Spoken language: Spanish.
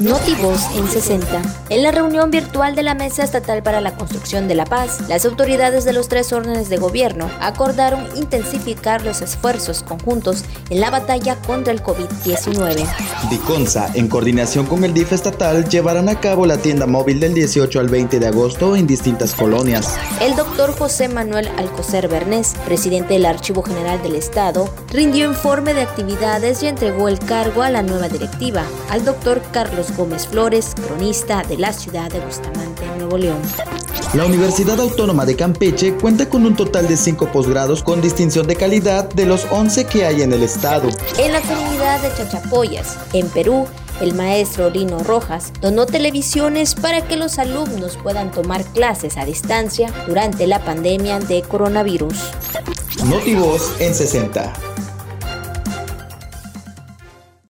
Notivoz en 60. En la reunión virtual de la Mesa Estatal para la Construcción de la Paz, las autoridades de los tres órdenes de gobierno acordaron intensificar los esfuerzos conjuntos en la batalla contra el COVID-19. Diconsa, en coordinación con el DIF estatal, llevarán a cabo la tienda móvil del 18 al 20 de agosto en distintas colonias. El doctor José Manuel Alcocer Bernés, presidente del Archivo General del Estado, rindió informe de actividades y entregó el cargo a la nueva directiva, al doctor Carlos Gómez Flores, cronista de la ciudad de Bustamante, Nuevo León. La Universidad Autónoma de Campeche cuenta con un total de 5 posgrados con distinción de calidad de los 11 que hay en el estado. En la comunidad de Chachapoyas, en Perú, el maestro Lino Rojas donó televisiones para que los alumnos puedan tomar clases a distancia durante la pandemia de coronavirus. Notivoz en 60.